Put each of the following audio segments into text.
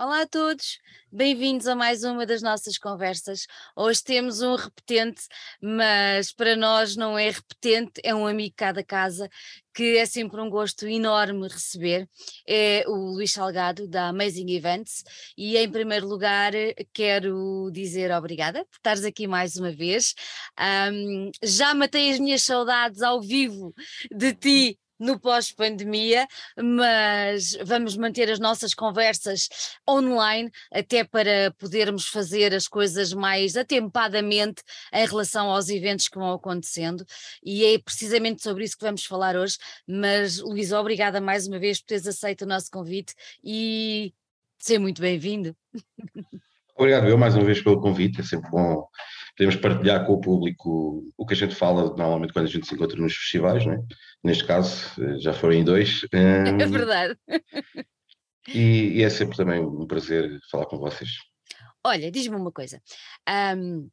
Olá a todos, bem-vindos a mais uma das nossas conversas. Hoje temos um repetente, mas para nós não é repetente, é um amigo cada casa que é sempre um gosto enorme receber. É o Luís Salgado da Amazing Events e em primeiro lugar quero dizer obrigada por estares aqui mais uma vez. Um, já matei as minhas saudades ao vivo de ti no pós-pandemia, mas vamos manter as nossas conversas online até para podermos fazer as coisas mais atempadamente em relação aos eventos que vão acontecendo e é precisamente sobre isso que vamos falar hoje. Mas, Luís, obrigada mais uma vez por teres aceito o nosso convite e seja muito bem-vindo. Obrigado eu mais uma vez pelo convite, é sempre bom podemos partilhar com o público o que a gente fala normalmente quando a gente se encontra nos festivais, não é? neste caso eh, já foram em dois. É verdade. E, e, é sempre também um prazer falar com vocês. Olha, diz-me uma coisa. Um,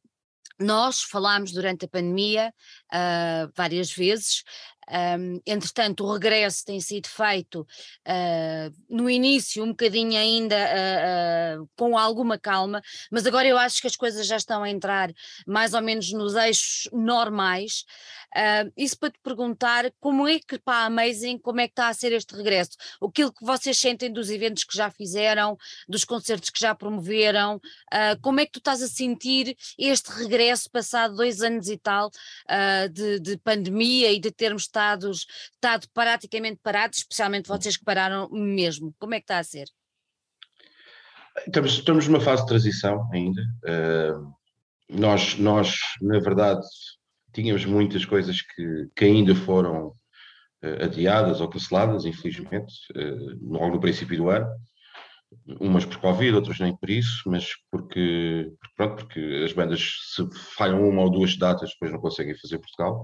nós falámos durante a pandemia uh, várias vezes um, entretanto, o regresso tem sido feito uh, no início, um bocadinho ainda uh, uh, com alguma calma, mas agora eu acho que as coisas já estão a entrar mais ou menos nos eixos normais. Isso para te perguntar como é que para a Amazing, como é que está a ser este regresso? Aquilo que vocês sentem dos eventos que já fizeram, dos concertos que já promoveram, como é que tu estás a sentir este regresso passado dois anos e tal de, de pandemia e de termos estados, estado praticamente parados, especialmente vocês que pararam mesmo. Como é que está a ser? Estamos, estamos numa fase de transição ainda. Uh, nós, nós, na verdade, tínhamos muitas coisas que, que ainda foram uh, adiadas ou canceladas, infelizmente, uh, logo no princípio do ano umas por Covid, outras nem por isso, mas porque, pronto, porque as bandas se falham uma ou duas datas depois não conseguem fazer Portugal,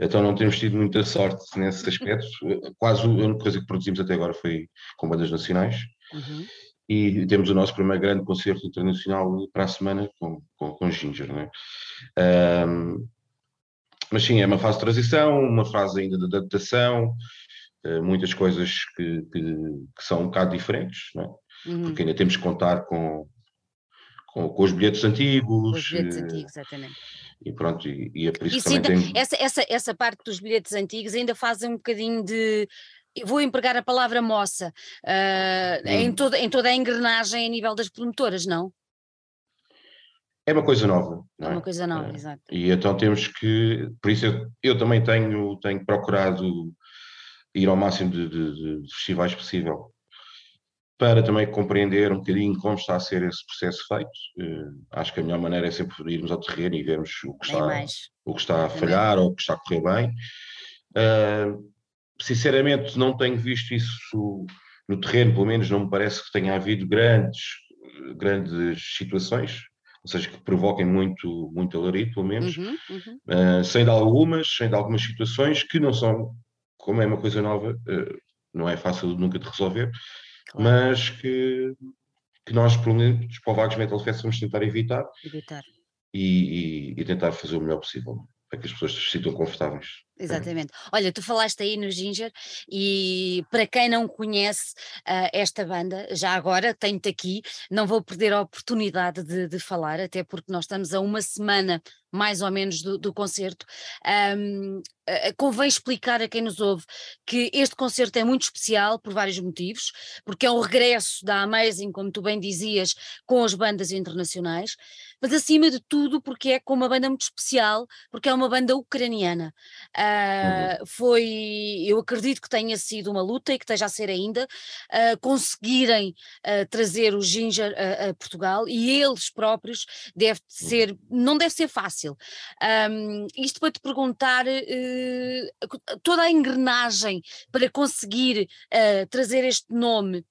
então não temos tido muita sorte nesse aspecto, quase a única coisa que produzimos até agora foi com bandas nacionais, uhum. e temos o nosso primeiro grande concerto internacional para a semana com, com, com Ginger, não é? Um, mas sim, é uma fase de transição, uma fase ainda de adaptação, eh, muitas coisas que, que, que, são um bocado diferentes, não é? uhum. porque ainda temos que contar com, com, com os bilhetes antigos. Os bilhetes eh, antigos, exatamente. E pronto, e, e é por isso, isso também ainda, tem... essa, essa, essa parte dos bilhetes antigos ainda faz um bocadinho de vou empregar a palavra moça uh, hum. em, toda, em toda a engrenagem a nível das promotoras, não? É uma coisa nova. É? é uma coisa nova, é. exato. E então temos que, por isso eu, eu, também tenho, tenho procurado ir ao máximo de, de, de festivais possível para também compreender um bocadinho como está a ser esse processo feito. Uh, acho que a melhor maneira é sempre irmos ao terreno e vermos o que está, o que está a falhar ou o que está a correr bem. Uh, sinceramente, não tenho visto isso no terreno, pelo menos não me parece que tenha havido grandes, grandes situações, ou seja, que provoquem muito, muito alarido, pelo menos, uhum, uhum. Uh, sem de algumas, sem de algumas situações que não são, como é uma coisa nova, não é fácil nunca de resolver, claro. mas que, que nós, pelo menos, para o Vagos Metal Fest, vamos tentar evitar, evitar. E, e, e, tentar fazer o melhor possível para que as pessoas se sintam confortáveis. Exatamente. Olha, tu falaste aí no Ginger e para quem não conhece uh, esta banda, já agora tenho-te aqui, não vou perder a oportunidade de, de, falar, até porque nós estamos a uma semana mais ou menos do, do concerto. Um, convém explicar a quem nos ouve que este concerto é muito especial por vários motivos, porque é um regresso da Amazing, como tu bem dizias, com as bandas internacionais, mas acima de tudo porque é com uma banda muito especial, porque é uma banda ucraniana. Uh, uhum. Foi, eu acredito que tenha sido uma luta e que esteja a ser ainda, uh, conseguirem uh, trazer o Ginger a, a, Portugal e eles próprios deve uhum. ser, não deve ser fácil. Um, isto para te perguntar toda a engrenagem para conseguir trazer este nome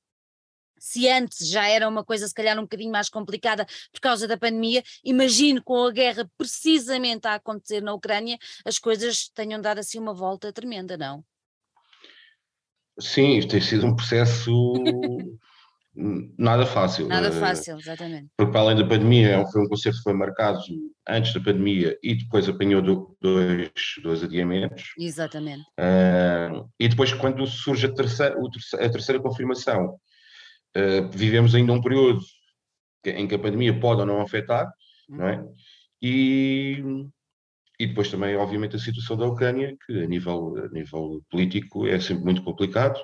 se antes já era uma coisa se calhar um bocadinho mais complicada por causa da pandemia, imagino com a guerra precisamente a acontecer na Ucrânia, as coisas tenham dado assim uma volta tremenda, não? Sim, isto tem sido um processo nada fácil. Nada eh, fácil, exatamente. Porque para além da pandemia, foi um concerto que foi marcado antes da pandemia e depois apanhou dois, dois adiamentos. Exatamente. Uh, e depois quando surge a terceira, a terceira confirmação Uh, vivemos ainda um período em que a pandemia pode ou não afetar, não é? E, e depois também, obviamente, a situação da Ucrânia, que a nível, a nível político é sempre muito complicado.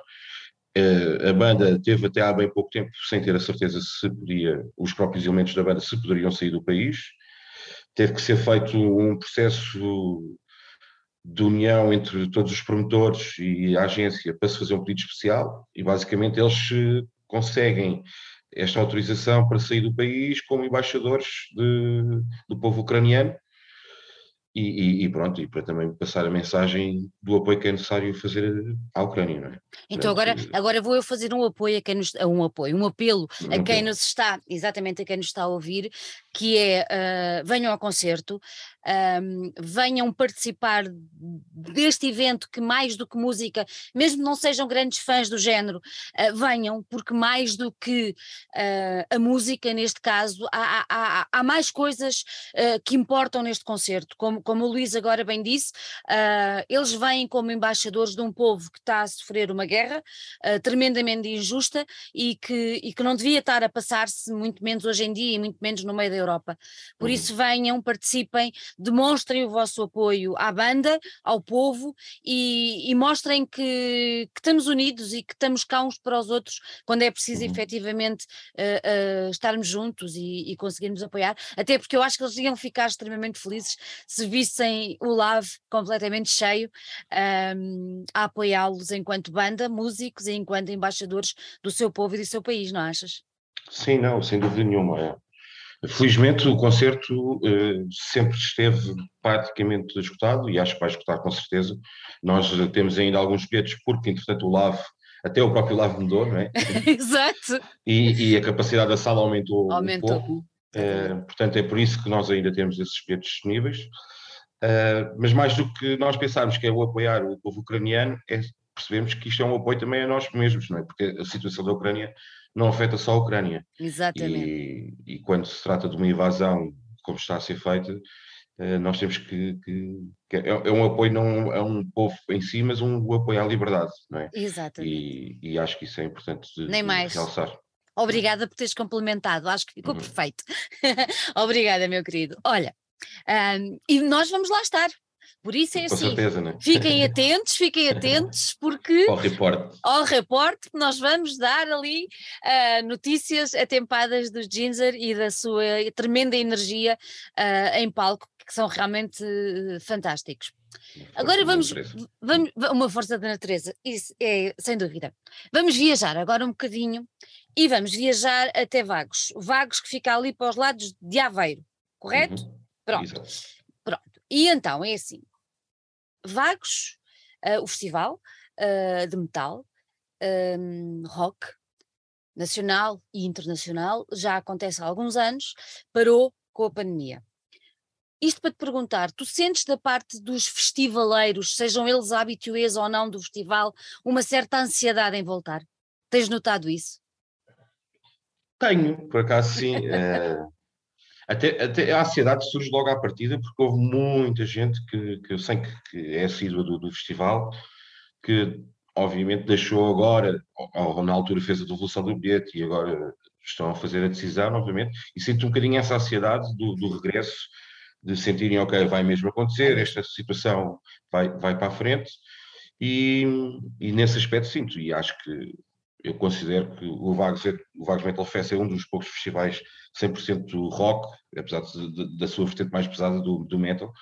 Uh, a banda teve até há bem pouco tempo sem ter a certeza se podia, os próprios elementos da banda se poderiam sair do país. Teve que ser feito um processo de união entre todos os promotores e a agência para se fazer um pedido especial e basicamente eles eh, conseguem esta autorização para sair do país como embaixadores de, do povo ucraniano e, e, e, pronto, e para também passar a mensagem do apoio que é necessário fazer à Ucrânia, não é? Então agora, agora vou eu fazer um apoio a quem nos, um apoio, um apelo a quem nos está, exatamente a quem nos está a ouvir, que é uh, venham ao concerto, venham participar deste evento que mais do que música, mesmo não sejam grandes fãs do género, uh, venham, porque mais do que uh, a música, neste caso, há, há, há mais coisas que importam neste concerto, como como, o Luís agora bem disse, eles vêm como embaixadores de um povo que está a sofrer uma guerra tremendamente injusta e que, e que não devia estar a passar-se, muito menos hoje em dia e muito menos no meio da Europa. Por uhum. isso venham, participem, demonstrem o vosso apoio à banda, ao povo e, e mostrem que, que, estamos unidos e que estamos cá uns para os outros quando é preciso uhum. efetivamente uh, estarmos juntos e, e conseguirmos apoiar, até porque eu acho que eles iam ficar extremamente felizes se vissem o Lave completamente cheio um, a apoiá-los enquanto banda, músicos e enquanto embaixadores do seu povo e do seu país, não achas? Sim, não, sem dúvida nenhuma. Felizmente o concerto uh, sempre esteve praticamente esgotado e acho que vai esgotar com certeza. Nós temos ainda alguns bilhetes porque entretanto o Lave até o próprio Lave mudou, não é? Exato. E, e, a capacidade da sala aumentou, aumentou. um pouco. Uh, portanto, é por isso que nós ainda temos esses bilhetes disponíveis. Uh, mas mais do que nós pensarmos que é o apoiar o povo ucraniano, é percebemos que isto é um apoio também a nós mesmos, não é? Porque a situação da Ucrânia não afeta só a Ucrânia. Exatamente. E, e quando se trata de uma invasão como está a ser feita, uh, nós temos que. que, que é, é, um apoio não a um povo em si, mas um, apoio à liberdade, não é? Exatamente. E, e acho que isso é importante de, Nem de mais. realçar. Obrigada por teres complementado, acho que ficou uhum. perfeito. Obrigada, meu querido. Olha, um, e nós vamos lá estar. Por isso é Com assim. Certeza, né? Fiquem atentos, fiquem atentos, porque. ao reporte. Ao reporte, nós vamos dar ali uh, notícias atempadas dos Ginger e da sua tremenda energia uh, em palco, que são realmente uh, fantásticos. Agora vamos, vamos. Uma força da natureza, isso é sem dúvida. Vamos viajar agora um bocadinho e vamos viajar até Vagos. Vagos que fica ali para os lados de Aveiro, correto? Uhum. Pronto. Pronto. E então é assim: Vagos, uh, o festival uh, de metal, um, rock, nacional e internacional, já acontece há alguns anos, parou com a pandemia. Isto para te perguntar, tu sentes da parte dos festivaleiros, sejam eles habituês ou não do festival, uma certa ansiedade em voltar? Tens notado isso? Tenho, por acaso sim. é, até, até a ansiedade surge logo à partida, porque houve muita gente que, que eu sei que, que é assídua do, do festival, que obviamente deixou agora, ou, ou, na altura fez a devolução do bilhete e agora estão a fazer a decisão, obviamente, e sinto um bocadinho essa ansiedade do, do regresso, de sentirem, ok, vai mesmo acontecer, esta situação vai, vai para a frente, e, e nesse aspecto sinto, e acho que eu considero que o Vagos, o Vagos Metal Fest é um dos poucos festivais 100% rock, apesar de, de, da sua vertente mais pesada do, do metal,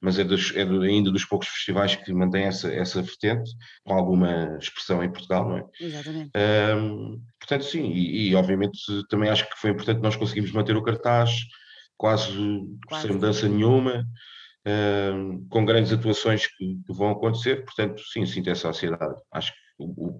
mas é, dos, é ainda dos poucos festivais que mantém essa, essa vertente, com alguma expressão em Portugal, não é? Exatamente. Um, portanto, sim, e, e, obviamente também acho que foi importante nós conseguimos manter o cartaz quase, quase. sem mudança nenhuma, um, com grandes atuações que, que, vão acontecer, portanto, sim, sinto essa ansiedade. Acho que o, o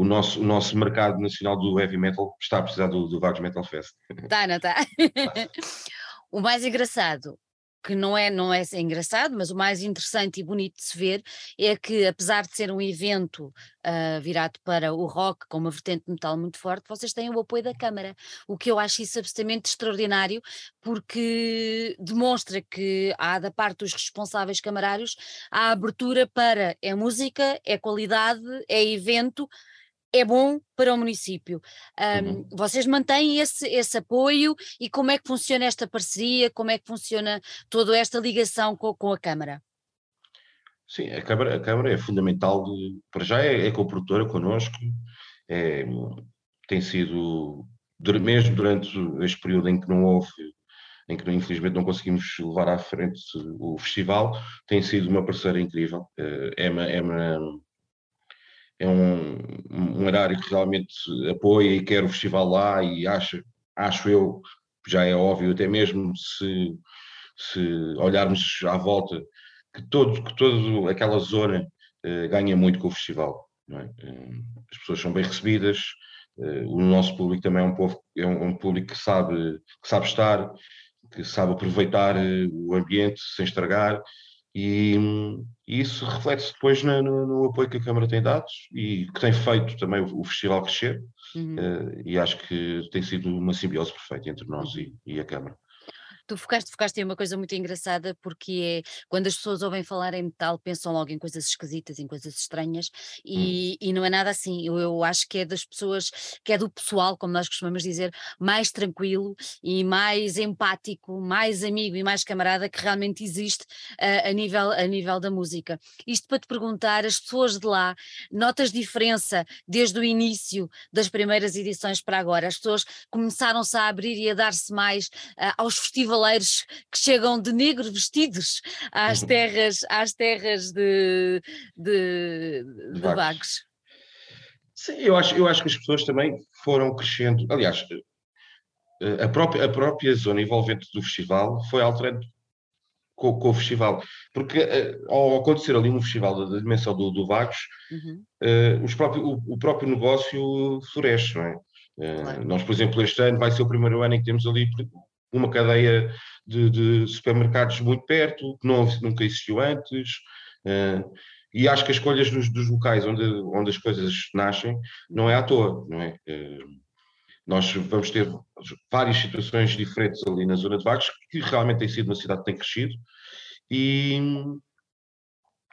o nosso, o nosso mercado nacional do heavy metal está a precisar do, do Vagos Metal Fest. Está, não está? o mais engraçado, que não é, não é engraçado, mas o mais interessante e bonito de se ver é que, apesar de ser um evento uh, virado para o rock, com uma vertente de metal muito forte, vocês têm o apoio da Câmara, o que eu acho isso absolutamente extraordinário, porque demonstra que há da parte dos responsáveis camarários a abertura para é música, é qualidade, é evento, é bom para o município. Um, uhum. Vocês mantêm esse, esse apoio e como é que funciona esta parceria, como é que funciona toda esta ligação com, com a Câmara? Sim, a Câmara, a Câmara é fundamental, de, para já é, é co-produtora connosco, é, tem sido, mesmo durante este período em que não houve, em que infelizmente não conseguimos levar à frente o festival, tem sido uma parceira incrível, é, é uma, é uma é um, um horário que realmente apoia e quer o festival lá e acha, acho eu, já é óbvio, até mesmo se, se olharmos à volta, que, todo, que toda aquela zona uh, ganha muito com o festival. É? Uh, as pessoas são bem recebidas, uh, o nosso público também é um, povo, é um, um, público que sabe, que sabe estar, que sabe aproveitar o ambiente sem estragar e, e isso reflete-se depois no, no, no, apoio que a Câmara tem dado e que tem feito também o, o festival crescer. Uhum. Uh, e acho que tem sido uma simbiose perfeita entre nós e, e a Câmara tu focaste, focaste em uma coisa muito engraçada, porque é quando as pessoas ouvem falar em metal, pensam logo em coisas esquisitas, em coisas estranhas, e, hum. e não é nada assim. Eu, eu, acho que é das pessoas, que é do pessoal, como nós costumamos dizer, mais tranquilo e mais empático, mais amigo e mais camarada que realmente existe uh, a, nível, a nível da música. Isto para te perguntar, as pessoas de lá, notas diferença desde o início das primeiras edições para agora? As pessoas começaram-se a abrir e a dar-se mais uh, aos festivais cavaleiros que chegam de negro vestidos às uhum. terras, às terras de, de, de vagos. Sim, eu acho, eu acho que as pessoas também foram crescendo. Aliás, a própria, a própria zona envolvente do festival foi alterando com, com, o festival. Porque uh, ao acontecer ali um festival da, dimensão do, do Vagos, uhum. uh, os próprio, o, o, próprio negócio floresce, não é? Uh, claro. Nós, por exemplo, este ano vai ser o primeiro ano em que temos ali uma cadeia de, de supermercados muito perto, que não, nunca existiu antes. Uh, e acho que as escolhas dos, dos, locais onde, onde as coisas nascem não é à toa, não é? Uh, nós vamos ter várias situações diferentes ali na zona de Vagos, que realmente tem sido uma cidade que tem crescido, e,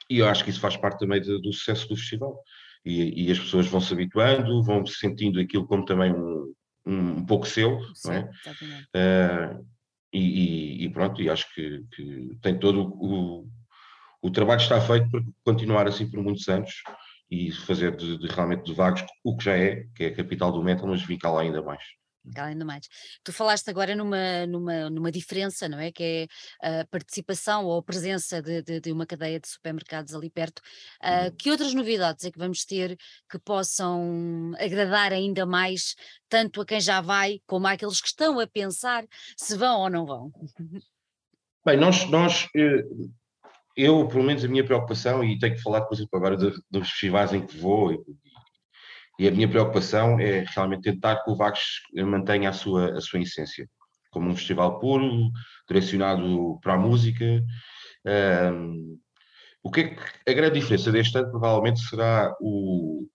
e eu acho que isso faz parte também do sucesso do festival. E, e, as pessoas vão se habituando, vão se sentindo aquilo como também um, um, pouco seu, Sim, não é? Uh, e, e, pronto, e acho que, que tem todo o, o trabalho está feito para continuar assim por muitos anos e fazer de, de, realmente de Vagos o que já é, que é a capital do metal, mas vincar lá ainda mais ainda mais. Tu falaste agora numa, numa, numa diferença, não é? Que é a participação ou a presença de, de, de uma cadeia de supermercados ali perto. Uh, que outras novidades é que vamos ter que possam agradar ainda mais, tanto a quem já vai, como àqueles que estão a pensar se vão ou não vão? Bem, nós, nós eh, eu, pelo menos a minha preocupação, e tenho que falar, por exemplo, agora dos festivais em que vou e, e a minha preocupação é realmente tentar que o Vagos mantenha a sua, a sua essência, como um festival puro, direcionado para a música. Um, o que é que a grande diferença deste ano provavelmente será o,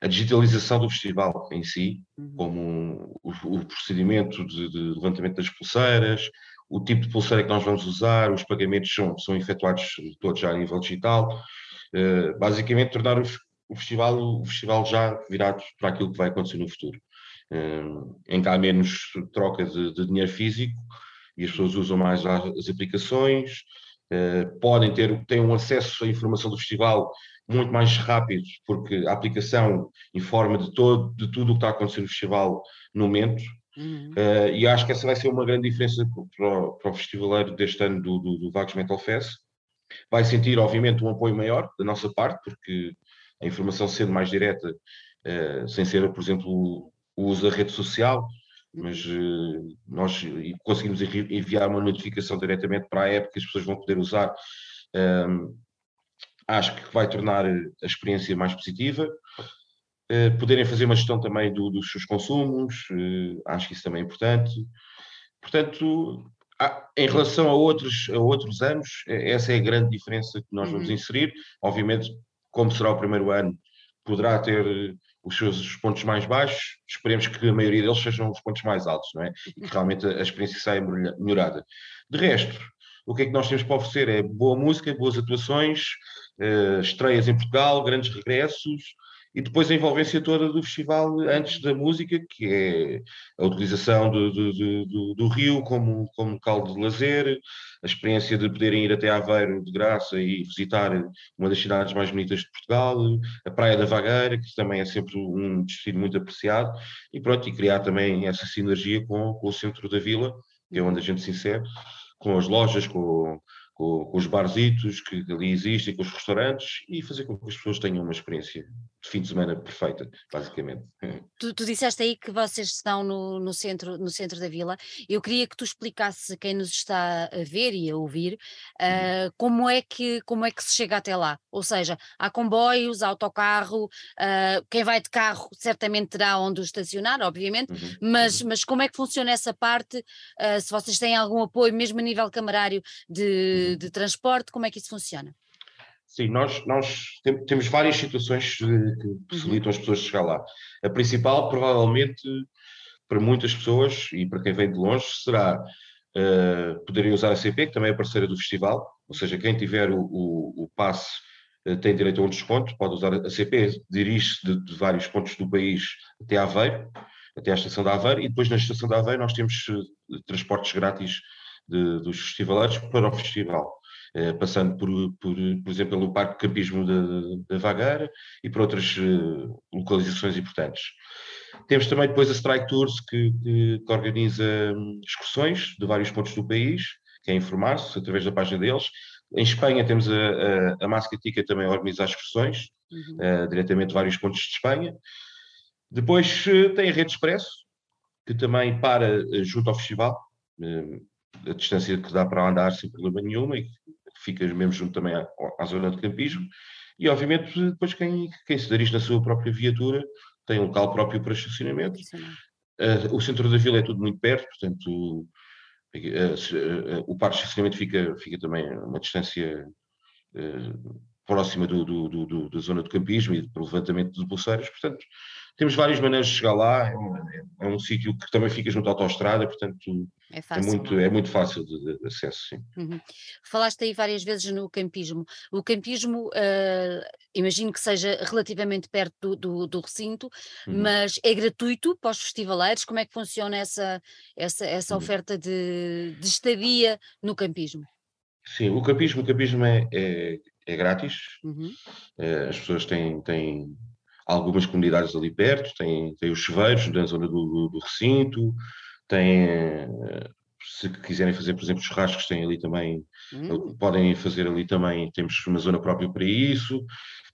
a digitalização do festival em si, uhum. como o, o procedimento de, de, levantamento das pulseiras, o tipo de pulseira que nós vamos usar, os pagamentos são, são efetuados todos já a nível digital. Uh, basicamente, tornar os, o festival, o festival já virado para aquilo que vai acontecer no futuro, em que há menos troca de, de dinheiro físico e as pessoas usam mais as aplicações, eh, podem ter têm um acesso à informação do festival muito mais rápido, porque a aplicação informa de, todo, de tudo o que está acontecendo no festival no momento, Uhum. Uh, e acho que essa vai ser uma grande diferença para o, para o festivaleiro deste ano do, do, do Vagos Metal Fest. Vai sentir, obviamente, um apoio maior da nossa parte, porque a informação sendo mais direta, uh, sem ser, por exemplo, o uso da rede social, mas uh, nós conseguimos enviar uma notificação diretamente para a app que as pessoas vão poder usar. Um, acho que vai tornar a experiência mais positiva. Uh, poderem fazer uma gestão também do, dos seus consumos, acho que isso também é importante. Portanto, em relação a outros, a outros anos, essa é a grande diferença que nós uhum. vamos inserir. Obviamente, como será o primeiro ano, poderá ter eh, os seus pontos mais baixos, esperemos que a maioria deles sejam os pontos mais altos, não é? E que realmente a experiência saia melhorada. De resto, o que é que nós temos para oferecer é boa música, boas atuações, uh, estreias em Portugal, grandes regressos e depois a envolvência toda do festival antes da música, que é a utilização do, do, do, do rio como, como local de lazer, a experiência de poderem ir até Aveiro de graça e visitar uma das cidades mais bonitas de Portugal, a Praia da Vagueira, que também é sempre um destino muito apreciado, e pronto, e criar também essa sinergia com, com o centro da vila, que é onde a gente se insere, com as lojas, com, com, com, os barzitos que ali existem, com os restaurantes e fazer com que as pessoas tenham uma experiência de fim de semana perfeita, basicamente. Tu, tu disseste aí que vocês estão no, no, centro, no centro da vila. Eu queria que tu explicasses a quem nos está a ver e a ouvir uh, como, é que, como é que se chega até lá. Ou seja, há comboios, há autocarro, uh, quem vai de carro certamente terá onde o estacionar, obviamente, uhum. Mas, uhum. mas como é que funciona essa parte? Uh, se vocês têm algum apoio, mesmo a nível camarário, de, uhum. de transporte, como é que isso funciona? Sim, nós, nós temos várias situações que possibilitam uhum. as pessoas chegar lá. A principal, provavelmente, para muitas pessoas e para quem vem de longe, será uh, poderem usar a CP, que também é parceira do festival, ou seja, quem tiver o, o, o passe uh, tem direito a um desconto, pode usar a CP, dirige-se de, de, vários pontos do país até Aveiro, até à estação de Aveiro, e depois na estação de Aveiro nós temos uh, transportes grátis de, dos festivaleiros para o festival. Eh, passando por, por, por exemplo, pelo Parque de Campismo da Vagueira e por outras eh, localizações importantes. Temos também depois a Strike Tours, que, que, que organiza hum, excursões de vários pontos do país, que é informar-se através da página deles. Em Espanha temos a, a, a Mascatica também a organizar excursões, uhum. uh, diretamente de vários pontos de Espanha. Depois uh, tem a Rede Expresso, que também para uh, junto ao festival, a distância que dá para andar sem problema nenhum e fica mesmo junto também à, à, zona de campismo. E, obviamente, depois quem, quem se dirige na sua própria viatura tem um local próprio para estacionamento. Uh, o centro da vila é tudo muito perto, portanto, uh, uh, o parque de estacionamento fica, fica também a uma distância próxima do, do, do, da zona do campismo e do levantamento de pulseiras, portanto, temos várias maneiras de chegar lá, é um, é um sítio que também fica junto à autostrada, portanto é, é fácil, é muito, é muito fácil de, de acesso, sim. Uhum. Falaste aí várias vezes no campismo. O campismo, uh, imagino que seja relativamente perto do, do, do recinto, uhum. mas é gratuito para os festivaleiros? Como é que funciona essa, essa, essa uhum. oferta de, de estadia no campismo? Sim, o campismo, o campismo é, é, é grátis, uhum. uh, as pessoas têm, têm algumas comunidades ali perto, tem, tem os chuveiros na zona do, do, do recinto, tem, se quiserem fazer, por exemplo, churrascos, tem ali também, hum. podem fazer ali também, temos uma zona própria para isso.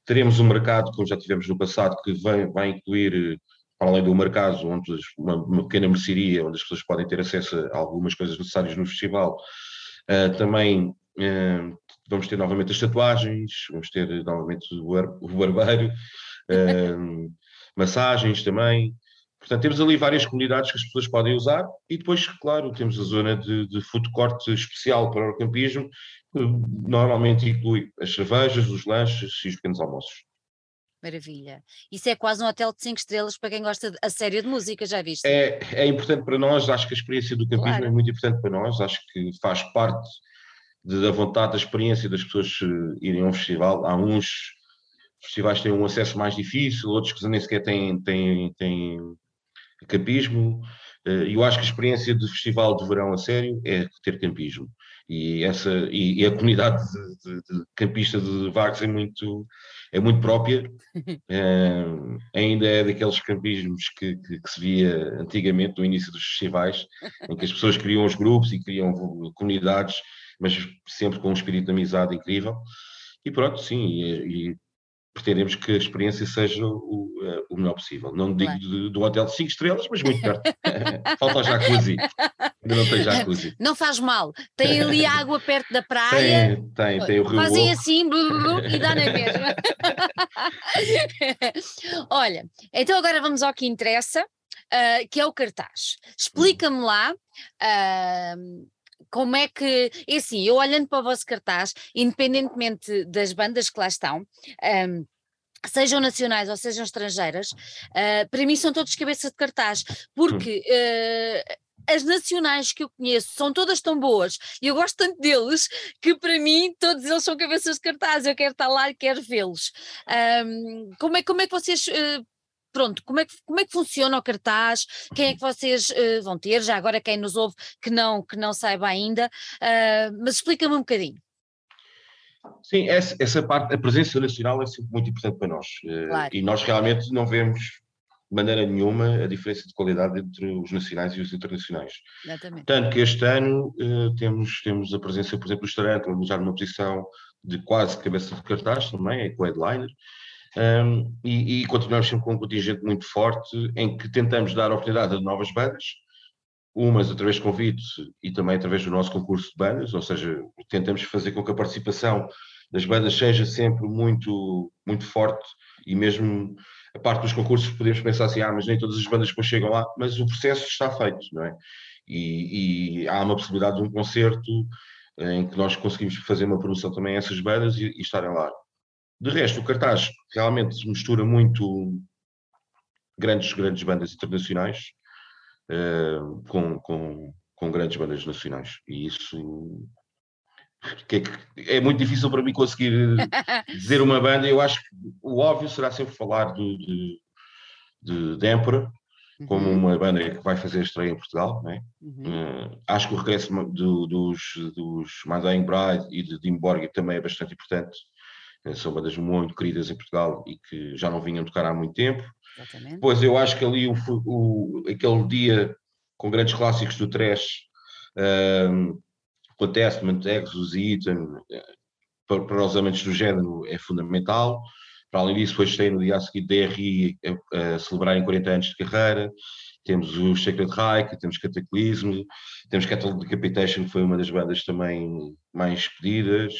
Teremos um mercado, como já tivemos no passado, que vai, vai incluir, para além do mercado, onde uma, uma, pequena mercearia, onde as pessoas podem ter acesso a algumas coisas necessárias no festival. Uh, também uh, vamos ter novamente as tatuagens, vamos ter novamente o, o barbeiro, uh, massagens também. Portanto, temos ali várias comunidades que as pessoas podem usar e depois, claro, temos a zona de, de food court especial para o campismo, que normalmente inclui as cervejas, os lanches e os pequenos almoços. Maravilha. Isso é quase um hotel de 5 estrelas para quem gosta de, a série de música, já viste? É, é importante para nós, acho que a experiência do campismo claro. é muito importante para nós, acho que faz parte de, da vontade, da experiência das pessoas irem a um festival. Há uns festivais têm um acesso mais difícil, outros que nem sequer têm, têm, têm campismo. Eh, eu acho que a experiência de festival de verão a sério é ter campismo. E, essa, e, e a comunidade de, de, de campista de Vagos é muito, é muito própria. é, ainda é daqueles campismos que, que, que, se via antigamente no início dos festivais, em que as pessoas criam os grupos e criam comunidades, mas sempre com um espírito de amizade incrível. E pronto, sim, e, e pretendemos que a experiência seja o, o melhor possível. Não digo do hotel de 5 estrelas, mas muito perto. Falta o jacuzzi. Ainda não tem jacuzzi. Não faz mal. Tem ali água perto da praia. Tem, tem, tem o rio. Fazem assim blu, blu, blu, e dá na mesma. Olha, então agora vamos ao que interessa, uh, que é o cartaz. Explica-me lá. Uh, como é que, é assim, eu olhando para o vosso cartaz, independentemente das bandas que lá estão, um, sejam nacionais ou sejam estrangeiras, uh, para mim são todos cabeça de cartaz, porque uh, as nacionais que eu conheço são todas tão boas e eu gosto tanto deles que para mim todos eles são cabeças de cartaz, eu quero estar lá e quero vê-los. Um, como, é, como é que vocês uh, pronto, como é que, como é que funciona o cartaz? Quem é que vocês uh, vão ter? Já agora quem nos ouve que não, que não saiba ainda, uh, mas explica-me um bocadinho. Sim, essa, essa, parte, a presença nacional é sempre muito importante para nós. Claro. E nós realmente não vemos de maneira nenhuma a diferença de qualidade entre os nacionais e os internacionais. Exatamente. Tanto que este ano temos, temos a presença, por exemplo, do Starantla, já numa posição de quase cabeça de cartaz também, é com headliner, um, e, e, continuamos sempre com um contingente muito forte em que tentamos dar oportunidade a novas bandas, umas através de convites e também através do nosso concurso de bandas, ou seja, tentamos fazer com que a participação das bandas seja sempre muito, muito forte e mesmo a parte dos concursos podemos pensar assim, ah, mas nem todas as bandas depois chegam lá, mas o processo está feito, não é? E, e há uma possibilidade de um concerto em que nós conseguimos fazer uma promoção também a essas bandas e, e estarem lá. De resto, o cartaz realmente mistura muito grandes, grandes bandas internacionais uh, com, com, com grandes bandas nacionais. E isso é, é, muito difícil para mim conseguir dizer uma banda. Eu acho que o óbvio será sempre falar de, de, de, de Emperor, como uhum. uma banda que vai fazer a estreia em Portugal. Né? Uhum. Uh, acho que o regresso do, dos, dos Mandain Bride e de Dimborg também é bastante importante. São bandas muito queridas em Portugal e que já não vinham tocar há muito tempo. Exatamente. Pois eu acho que ali o, o, aquele dia com grandes clássicos do trash, um, com Testament, Exodus e eh, para, para, os amantes do género é fundamental. Para além disso, depois tem no dia a seguir DRI a, a celebrar em 40 anos de carreira. Temos o Sacred Reich, temos Cataclysm, temos Cattle Decapitation, que foi uma das bandas também mais pedidas.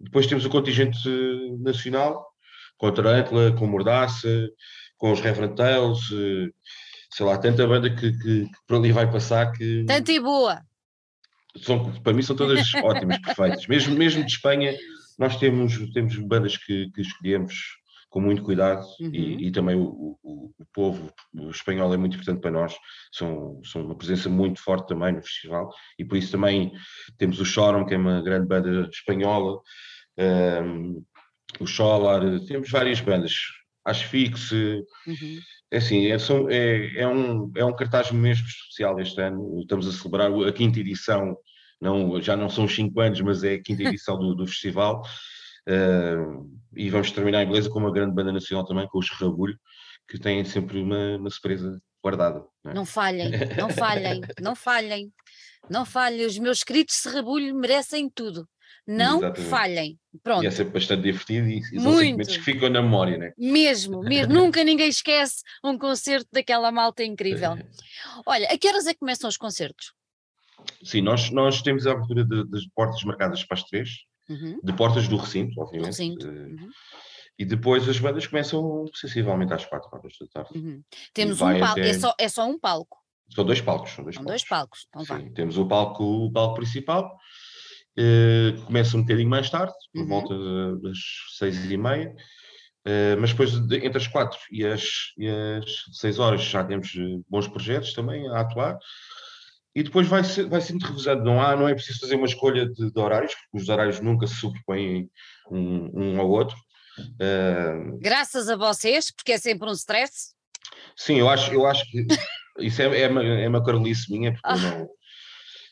Depois temos o contingente nacional, com a Tarantula, com Mordaça, com os Reverend Tales, eh, sei lá, tanta banda que, que, que por ali vai passar que. Tanta e boa! São, para mim são todas ótimas, perfeitas. Mesmo, mesmo de Espanha, nós temos, temos bandas que, que escolhemos com muito cuidado uhum. e, e, também o, o, o, povo espanhol é muito importante para nós, são, são uma presença muito forte também no festival e por isso também temos o Choram, que é uma grande banda espanhola, um, o Solar, temos várias bandas, Asfix, uhum. é assim, é, são, é, é, um, é um cartaz mesmo especial este ano, estamos a celebrar a quinta edição, não, já não são os cinco anos, mas é a quinta edição do, do festival, e vamos terminar em beleza com uma grande banda nacional também, com os Rabulho, que têm sempre uma, uma surpresa guardada. Não, é? não falhem, não falhem, não falhem, não falhem, os meus queridos Serrabulho merecem tudo não Exatamente. falhem. Pronto. E é sempre bastante divertido e, e são sentimentos que ficam na memória, né? Mesmo, mesmo. Nunca ninguém esquece um concerto daquela malta incrível. Olha, a que horas é que começam os concertos? Sim, nós, nós temos a abertura de, das portas marcadas para as três, uhum. de portas do recinto, obviamente. Recinto. Eh, uhum. E depois as bandas começam sensivelmente às quatro horas da tarde. Uhum. Temos um palco, até... é, só, é só um palco. São dois palcos. São dois são palcos. Dois palcos. Então Sim, temos o palco, o palco principal Uh, começa um bocadinho mais tarde, por uhum. volta das seis e meia, uh, mas depois de, entre as quatro e as, e as seis horas já temos eh, bons projetos também a atuar. E depois vai ser, vai sendo revisado. Não, há, não é preciso fazer uma escolha de, de horários, porque os horários nunca se sobrepõem um, um ao outro. Uh, Graças a vocês, porque é sempre um stress. Sim, eu acho, eu acho que isso é, é, uma, é uma carolice minha, porque ah. eu não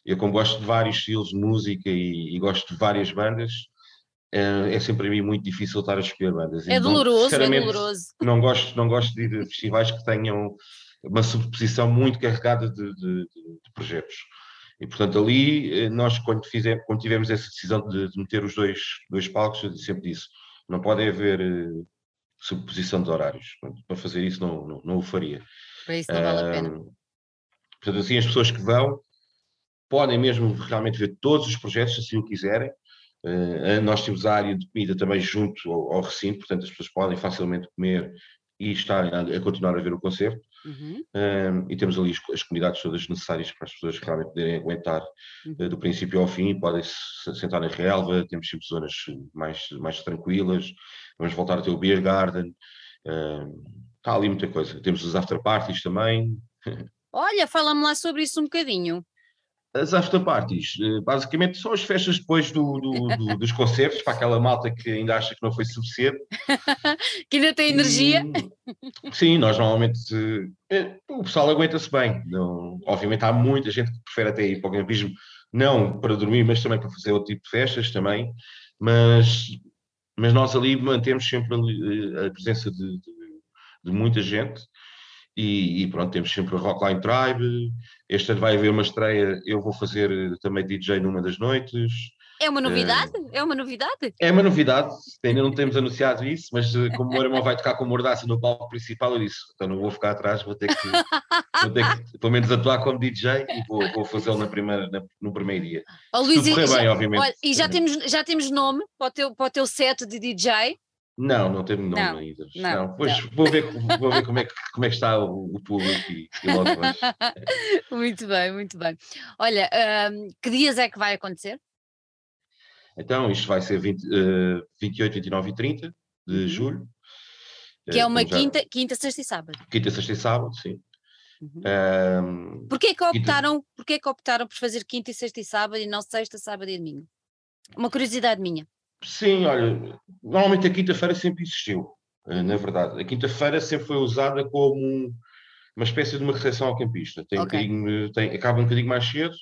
eu, como gosto de vários estilos de música e, e gosto de várias bandas, é, é sempre para mim muito difícil estar a escolher bandas. É doloroso, é doloroso. Não gosto, não gosto de ir a festivais que tenham uma subposição muito carregada de, de, de projetos. E, portanto, ali, eh, nós, quando, fizemos, quando tivemos essa decisão de, de, meter os dois, dois palcos, eu sempre disse: não pode haver uh, subposição de horários. Para fazer isso, não, não, não o faria. Para isso não vale a pena. Portanto, assim, as pessoas que vão, podem mesmo realmente ver todos os projetos, se assim o quiserem. Uh, nós temos a área de comida também junto ao, ao, recinto, portanto as pessoas podem facilmente comer e estar a, a continuar a ver o concerto. Uhum. Uh, e temos ali as, as, comunidades todas necessárias para as pessoas realmente poderem aguentar uhum. uh, do princípio ao fim, podem se sentar na relva, temos sempre zonas mais, mais tranquilas, vamos voltar a ter o Beer Garden, está ali muita coisa. Temos os after parties também, Olha, fala-me lá sobre isso um bocadinho. As afterparties, eh, basicamente são as festas depois do, do, do, dos concertos, para aquela malta que ainda acha que não foi suficiente. que ainda tem energia. E, sim, nós normalmente. Eh, o pessoal aguenta-se bem. Não, obviamente há muita gente que prefere até ir para o campismo, não para dormir, mas também para fazer outro tipo de festas também. Mas, mas nós ali mantemos sempre a, a presença de, de, de muita gente e, e, pronto, temos sempre o Rockline Tribe. Este ano vai haver uma estreia. Eu vou fazer também DJ numa das noites. É uma novidade? É, é uma novidade? É uma novidade, ainda não temos anunciado isso, mas eh, como o meu irmão vai tocar com Mordaça no palco principal, eu disse: então não vou ficar atrás, vou ter que, vou ter que pelo menos atuar como DJ e vou, vou fazê-lo na primeira, na, no primeiro dia. Oh, Luís, Se tudo já, bem, obviamente. Olha, e já temos, já temos nome para o, teu, para o teu set de DJ? Não, não temos nome não, ainda. Não, não. Pois não. Vou, ver, vou ver como é que, como é que está o, o público e, e logo Muito bem, muito bem. Olha, um, que dias é que vai acontecer? Então, isto vai ser 20, uh, 28, 29 e 30 de uhum. julho. Que é uma quinta, já... quinta, sexta e sábado. Quinta, sexta e sábado, sim. Uhum. Um, porquê, que optaram, quinta... porquê que optaram por fazer quinta, sexta e sábado e não sexta, sábado e domingo? Uma curiosidade minha. Sim, olha, normalmente a quinta-feira sempre existiu, eh, na verdade. A quinta-feira sempre foi usada como uma espécie de uma recepção ao campista. Tem okay. um tem, acaba um bocadinho mais cedo.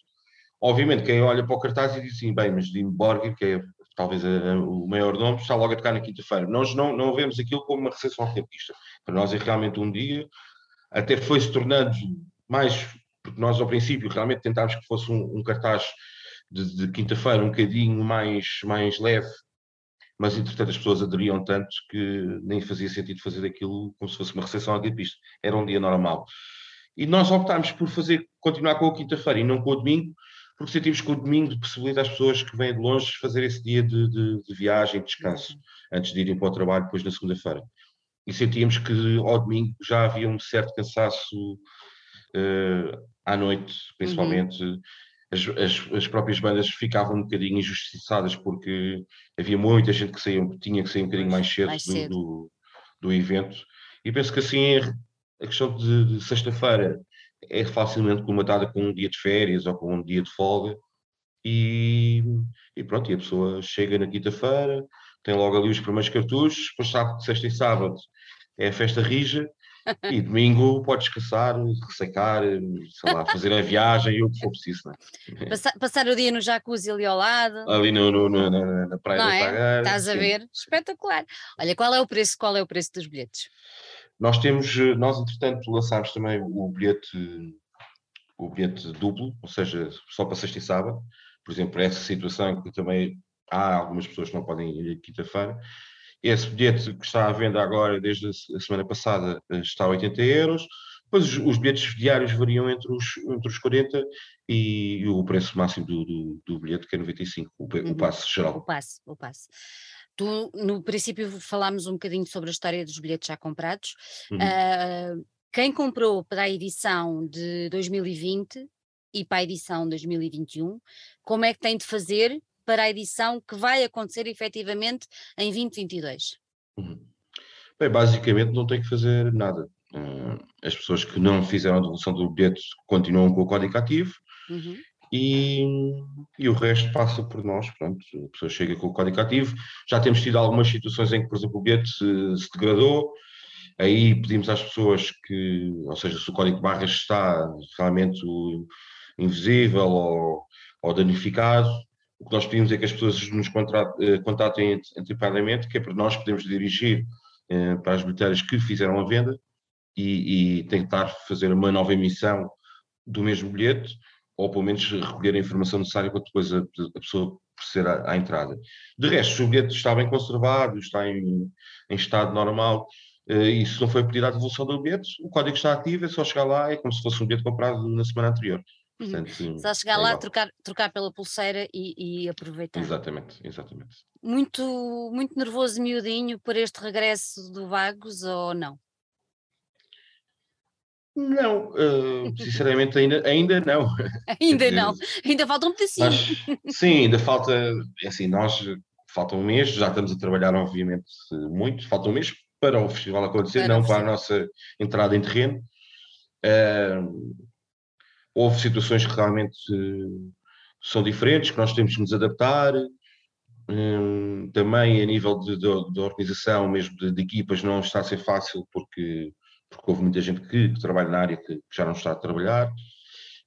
Obviamente, quem olha para o cartaz e diz assim, bem, mas Dino Borgir, que é talvez a, a, o maior nome, está logo a tocar na quinta-feira. Nós não, não vemos aquilo como uma recepção ao campista. Para nós é realmente um dia, até foi se tornando mais, porque nós ao princípio realmente tentámos que fosse um, um cartaz de, de quinta-feira um bocadinho mais, mais leve, mas entretanto as pessoas aderiam tanto que nem fazia sentido fazer aquilo como se fosse uma recepção agripista. Era um dia normal. E nós optámos por fazer, continuar com a quinta-feira e não com o domingo, porque sentimos que o domingo possibilita às pessoas que vêm de longe fazer esse dia de, de, de viagem, de descanso, antes de irem para o trabalho depois na segunda-feira. E sentíamos que ao domingo já havia um certo cansaço uh, à noite, principalmente. Uhum as, as, as, próprias bandas ficavam um bocadinho injustiçadas porque havia muita gente que saía, tinha que sair um bocadinho mais cedo, mais cedo. Do, do, do, evento. E penso que assim a questão de, de sexta-feira é facilmente comatada com um dia de férias ou com um dia de folga. E, e pronto, e a pessoa chega na quinta-feira, tem logo ali os primeiros cartuchos, depois sabe que sexta e sábado é a festa rija e domingo pode descansar, ressecar, sei lá, fazer a viagem e o que for preciso, não é? Passar, passar, o dia no jacuzzi ali ao lado. Ali no, no, no na, na, praia não da é? Estás a ver? Espetacular. Olha, qual é o preço, qual é o preço dos bilhetes? Nós temos, nós entretanto lançámos também o bilhete, o bilhete duplo, ou seja, só para sexta e sábado, por exemplo, essa situação que também há algumas pessoas que não podem ir quinta-feira, esse bilhete que está à venda agora, desde a semana passada, eh, está a 80 euros. Depois os, os bilhetes diários variam entre os, entre os 40 e, e o preço máximo do, do, do, bilhete, que é 95, o, uhum. o passe geral. O passe, o passe. Tu, no princípio, falámos um bocadinho sobre a história dos bilhetes já comprados. Uhum. Uh, quem comprou para a edição de 2020 e para a edição 2021, como é que tem de fazer para a edição que vai acontecer efetivamente em 2022? Uhum. Bem, basicamente não tem que fazer nada. Uh, as pessoas que não fizeram a devolução do bilhete continuam com o código ativo uhum. e, e, o resto passa por nós. Pronto, a pessoa chega com o código ativo. Já temos tido algumas situações em que, por exemplo, o bilhete se, se degradou. Aí pedimos às pessoas que, ou seja, se o código de barras está realmente invisível ou, ou danificado, o que nós pedimos é que as pessoas nos eh, contatem antecipadamente, que é para nós podermos dirigir eh, para as bilheteiras que fizeram a venda e, e, tentar fazer uma nova emissão do mesmo bilhete, ou pelo menos recolher a informação necessária para depois a, a pessoa proceder à, à, entrada. De resto, se o bilhete está bem conservado, está em, em estado normal, eh, e se não foi pedida a devolução do bilhete, o código está ativo, é só chegar lá, é como se fosse um bilhete comprado na semana anterior. Uhum. Portanto, Só chegar é lá, trocar, trocar pela pulseira e, e, aproveitar. Exatamente, exatamente. Muito, muito nervoso miudinho por este regresso do Vagos ou não? Não, uh, sinceramente ainda, ainda não. ainda não, ainda falta um pedacinho. Sim, ainda falta, é assim, nós, falta um mês, já estamos a trabalhar obviamente muito, falta um mês para o festival acontecer, para não para a nossa entrada em terreno. Uh, houve situações que realmente são diferentes, que nós temos que nos adaptar. Hum, também a nível de organização, mesmo de, de, equipas, não está a ser fácil porque, porque houve muita gente que, que trabalha na área que, que, já não está a trabalhar.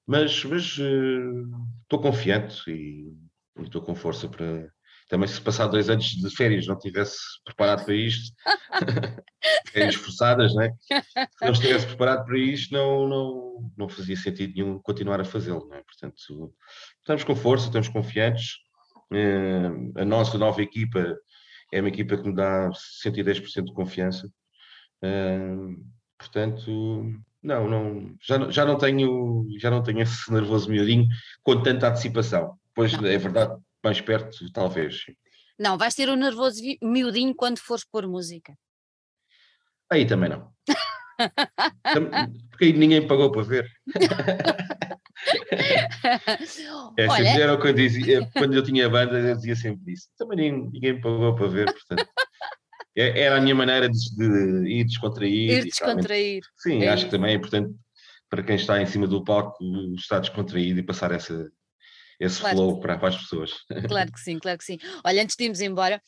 Mas, mas uh, estou confiante e, e estou com força para, também se passar dois anos de férias não tivesse preparado para isto, férias forçadas, né? se não estivesse preparado para isto, não, não, não fazia sentido nenhum continuar a fazê-lo. Né? Portanto, estamos com força, estamos confiantes. Uh, a nossa nova equipa é uma equipa que me dá 110% de confiança. Uh, portanto, não, não, já, já não tenho já não tenho esse nervoso miudinho com tanta antecipação. Pois é verdade, mais perto, talvez. Não, vais ter o um nervoso miudinho quando fores pôr música. Aí também não. Porque aí ninguém pagou para ver. é, Olha... era o que eu dizia, quando eu tinha banda, eu dizia sempre isso. Também ninguém, ninguém pagou para ver, portanto. É, era a minha maneira de, de ir descontrair. Ir descontrair. Sim, é acho isso. que também é importante para quem está em cima do palco estar descontraído e passar essa, esse claro flow para, para, as pessoas. Claro que sim, claro que sim. Olha, antes de irmos embora,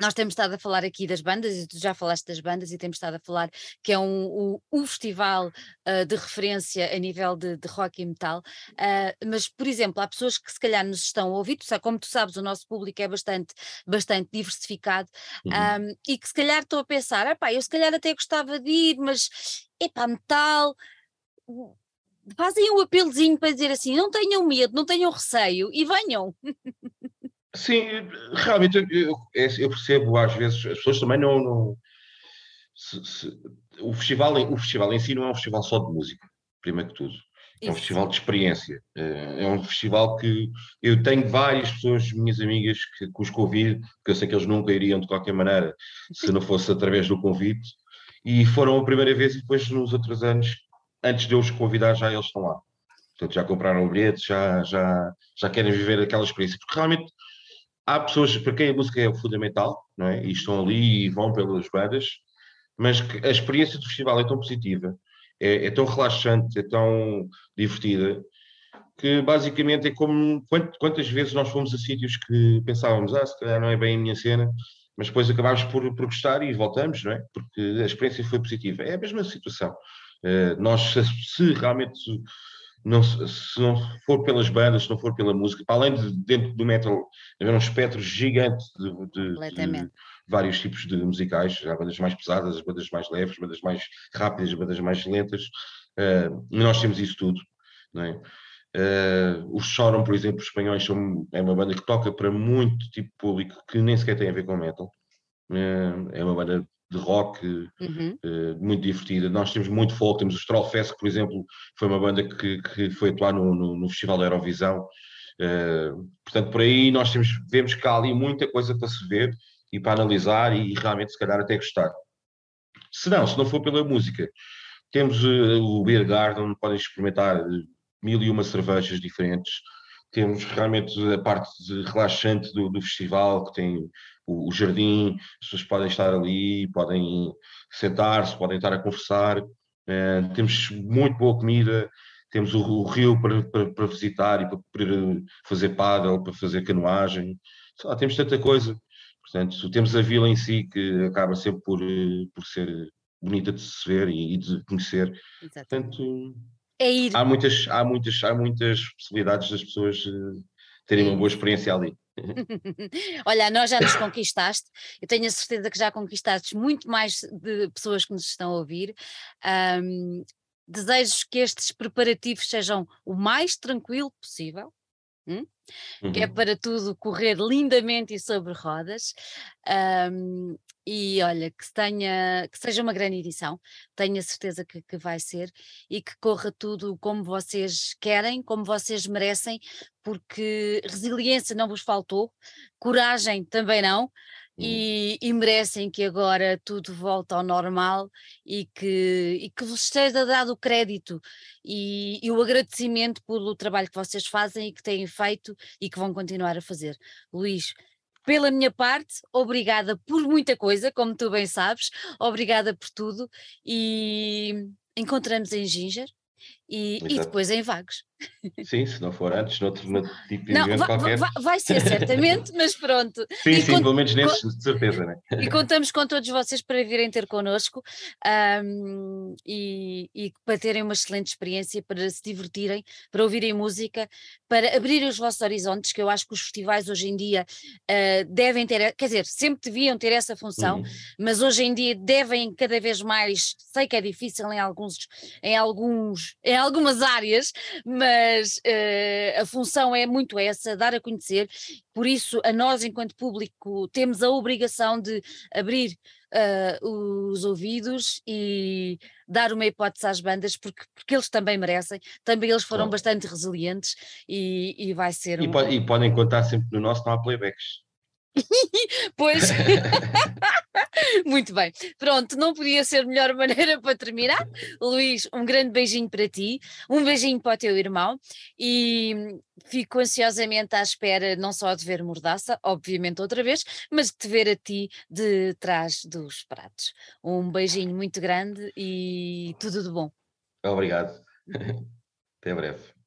nós temos estado a falar aqui das bandas, e tu já falaste das bandas, e temos estado a falar que é um, um, um festival uh, de referência a nível de, de rock e metal, uh, mas, por exemplo, há pessoas que se calhar nos estão a ouvir, tu sabe, como tu sabes, o nosso público é bastante, bastante diversificado, uhum. um, e que se calhar estão a pensar, eu se calhar até gostava de ir, mas, epá, metal fazem um apelozinho para dizer assim: não tenham medo, não tenham receio e venham. Sim, realmente eu, eu percebo às vezes, as pessoas também não. não se, se, o, festival, o festival em si não é um festival só de música, primeiro que tudo. É um Isso. festival de experiência. É, é um festival que eu tenho várias pessoas, minhas amigas, que, que os convido, porque eu sei que eles nunca iriam de qualquer maneira se não fosse através do convite. E foram a primeira vez e depois nos outros anos antes de eu os convidar, já eles estão lá. Portanto, já compraram o bilhete, já, já, já querem viver aquela experiência. Porque realmente há pessoas para quem a música é fundamental, não é? E estão ali e vão pelas bandas, mas a experiência do festival é tão positiva, é, é tão relaxante, é tão divertida, que basicamente é como quantas vezes nós fomos a sítios que pensávamos, ah, se calhar não é bem a minha cena, mas depois acabámos por, por gostar e voltamos, não é? Porque a experiência foi positiva. É a mesma situação. Eh, nós, se, se realmente não, se não for pelas bandas, se não for pela música, para além de dentro do metal haver um espectro gigante de, de, de, vários tipos de musicais, há bandas mais pesadas, as bandas mais leves, bandas mais rápidas, bandas mais lentas, uh, nós temos isso tudo. Não é? Uh, os Choram, por exemplo, os espanhóis são, é uma banda que toca para muito tipo de público que nem sequer tem a ver com metal. Uh, é uma banda de rock uhum. uh, muito divertida. Nós temos muito folk, temos o Strollfest, que, por exemplo, foi uma banda que, que foi atuar no, no, no Festival da Eurovisão. Uh, portanto, por aí nós temos, vemos que há ali muita coisa para se ver e para analisar e, realmente, se calhar, até gostar. Se não, se não for pela música, temos uh, o Beer Garden, podem experimentar mil e uma cervejas diferentes. Temos realmente a parte relaxante do, do festival, que tem o, o jardim, as pessoas podem estar ali, podem sentar-se, podem estar a conversar. Uh, temos muito boa comida, temos o, o rio para, para, para, visitar e para poder fazer paddle, para fazer canoagem. Temos tanta coisa. Portanto, temos a vila em si que acaba sempre por, por ser bonita de se ver e, e de conhecer. Exatamente. Portanto, é. Há muitas, há muitas, há muitas possibilidades das pessoas eh, terem uma boa experiência ali. Olha, nós já nos conquistaste, eu tenho a certeza que já conquistaste muito mais de pessoas que nos estão a ouvir. Um, desejo que estes preparativos sejam o mais tranquilo possível. Hum? Uhum. Que é uhum. para tudo correr lindamente e sobre rodas. Um, e olha, que tenha, que seja uma grande edição, tenho a certeza que, que vai ser e que corra tudo como vocês querem, como vocês merecem, porque resiliência não vos faltou, coragem também não. E, e, merecem que agora tudo volte ao normal e que, e que vos esteja dado o crédito e, e, o agradecimento pelo trabalho que vocês fazem e que têm feito e que vão continuar a fazer. Luís, pela minha parte, obrigada por muita coisa, como tu bem sabes, obrigada por tudo e encontramos em Ginger e, e depois em Vagos. Sim, se não for antes, noutro, noutro tipo de não, evento vai, qualquer. Vai, vai, ser certamente, mas pronto. Sim, e sim, cont... pelo menos nesses, de certeza, né? E contamos com todos vocês para virem ter connosco um, e, e, para terem uma excelente experiência, para se divertirem, para ouvirem música, para abrirem os vossos horizontes, que eu acho que os festivais hoje em dia uh, devem ter, quer dizer, sempre deviam ter essa função, uhum. mas hoje em dia devem cada vez mais, sei que é difícil em alguns, em alguns, em algumas áreas, mas mas uh, a função é muito essa, dar a conhecer, por isso a nós enquanto público temos a obrigação de abrir uh, os ouvidos e dar uma hipótese às bandas, porque, porque eles também merecem, também eles foram claro. bastante resilientes e, e vai ser e, um... pode, e podem contar sempre no nosso, não há playbacks. pois, muito bem. Pronto, não podia ser melhor maneira para terminar. Luís, um grande beijinho para ti, um beijinho para o teu irmão e fico ansiosamente à espera não só de ver Mordaça, obviamente outra vez, mas de te ver a ti de trás dos pratos. Um beijinho muito grande e tudo de bom. Obrigado. Até breve.